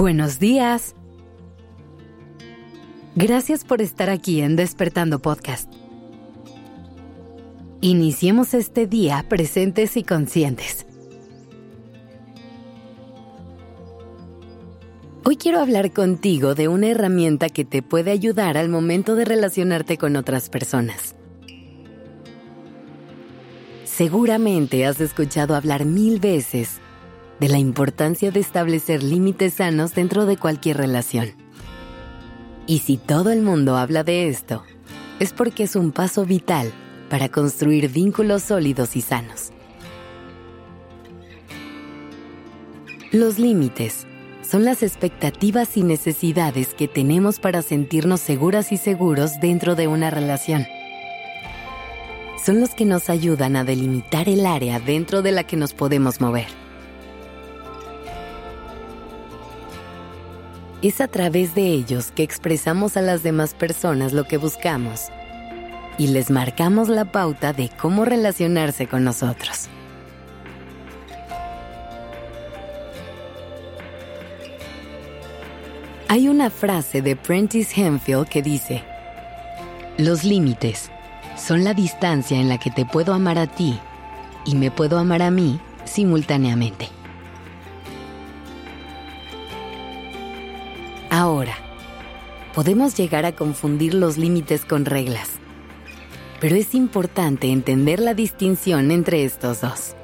Buenos días. Gracias por estar aquí en Despertando Podcast. Iniciemos este día presentes y conscientes. Hoy quiero hablar contigo de una herramienta que te puede ayudar al momento de relacionarte con otras personas. Seguramente has escuchado hablar mil veces de la importancia de establecer límites sanos dentro de cualquier relación. Y si todo el mundo habla de esto, es porque es un paso vital para construir vínculos sólidos y sanos. Los límites son las expectativas y necesidades que tenemos para sentirnos seguras y seguros dentro de una relación. Son los que nos ayudan a delimitar el área dentro de la que nos podemos mover Es a través de ellos que expresamos a las demás personas lo que buscamos y les marcamos la pauta de cómo relacionarse con nosotros. Hay una frase de Prentice Henfield que dice, Los límites son la distancia en la que te puedo amar a ti y me puedo amar a mí simultáneamente. Ahora, podemos llegar a confundir los límites con reglas, pero es importante entender la distinción entre estos dos.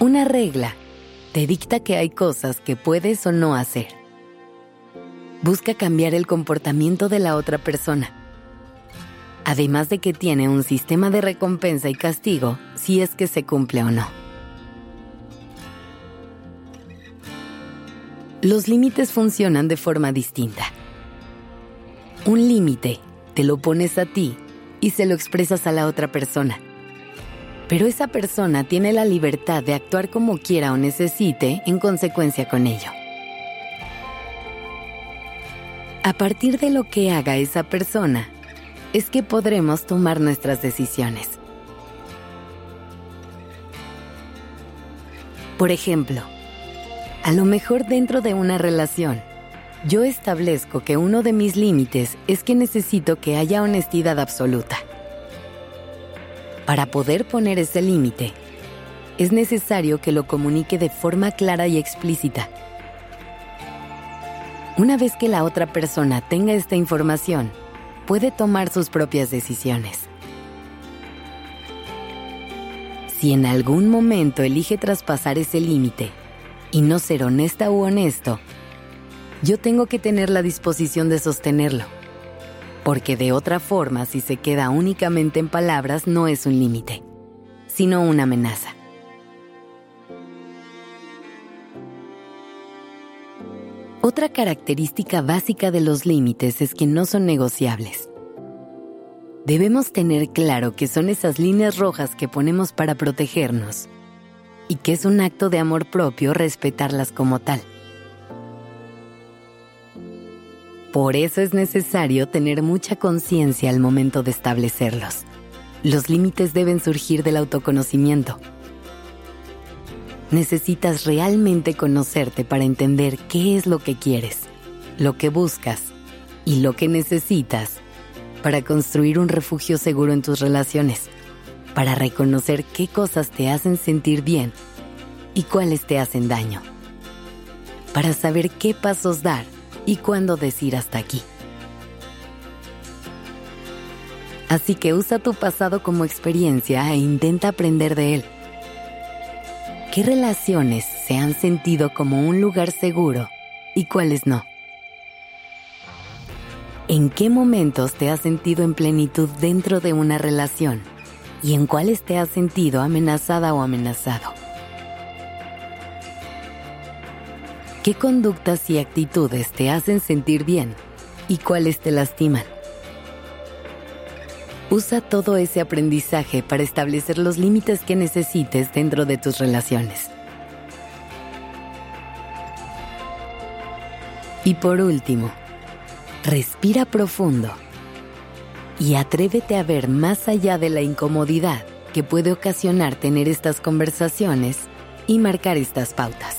Una regla te dicta que hay cosas que puedes o no hacer. Busca cambiar el comportamiento de la otra persona, además de que tiene un sistema de recompensa y castigo si es que se cumple o no. Los límites funcionan de forma distinta. Un límite te lo pones a ti y se lo expresas a la otra persona. Pero esa persona tiene la libertad de actuar como quiera o necesite en consecuencia con ello. A partir de lo que haga esa persona, es que podremos tomar nuestras decisiones. Por ejemplo, a lo mejor dentro de una relación, yo establezco que uno de mis límites es que necesito que haya honestidad absoluta. Para poder poner ese límite, es necesario que lo comunique de forma clara y explícita. Una vez que la otra persona tenga esta información, puede tomar sus propias decisiones. Si en algún momento elige traspasar ese límite, y no ser honesta u honesto, yo tengo que tener la disposición de sostenerlo. Porque de otra forma, si se queda únicamente en palabras, no es un límite, sino una amenaza. Otra característica básica de los límites es que no son negociables. Debemos tener claro que son esas líneas rojas que ponemos para protegernos y que es un acto de amor propio respetarlas como tal. Por eso es necesario tener mucha conciencia al momento de establecerlos. Los límites deben surgir del autoconocimiento. Necesitas realmente conocerte para entender qué es lo que quieres, lo que buscas y lo que necesitas para construir un refugio seguro en tus relaciones para reconocer qué cosas te hacen sentir bien y cuáles te hacen daño, para saber qué pasos dar y cuándo decir hasta aquí. Así que usa tu pasado como experiencia e intenta aprender de él. ¿Qué relaciones se han sentido como un lugar seguro y cuáles no? ¿En qué momentos te has sentido en plenitud dentro de una relación? Y en cuáles te has sentido amenazada o amenazado. ¿Qué conductas y actitudes te hacen sentir bien y cuáles te lastiman? Usa todo ese aprendizaje para establecer los límites que necesites dentro de tus relaciones. Y por último, respira profundo y atrévete a ver más allá de la incomodidad que puede ocasionar tener estas conversaciones y marcar estas pautas.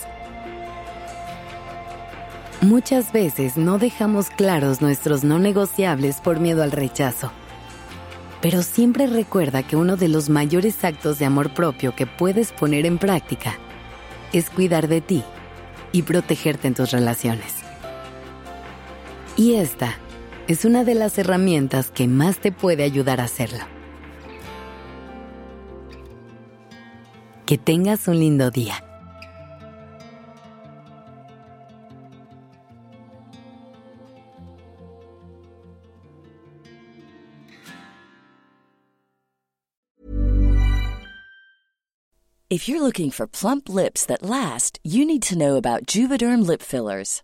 Muchas veces no dejamos claros nuestros no negociables por miedo al rechazo. Pero siempre recuerda que uno de los mayores actos de amor propio que puedes poner en práctica es cuidar de ti y protegerte en tus relaciones. Y esta es una de las herramientas que más te puede ayudar a hacerlo. Que tengas un lindo día. If you're looking for plump lips that last, you need to know about Juvederm lip fillers.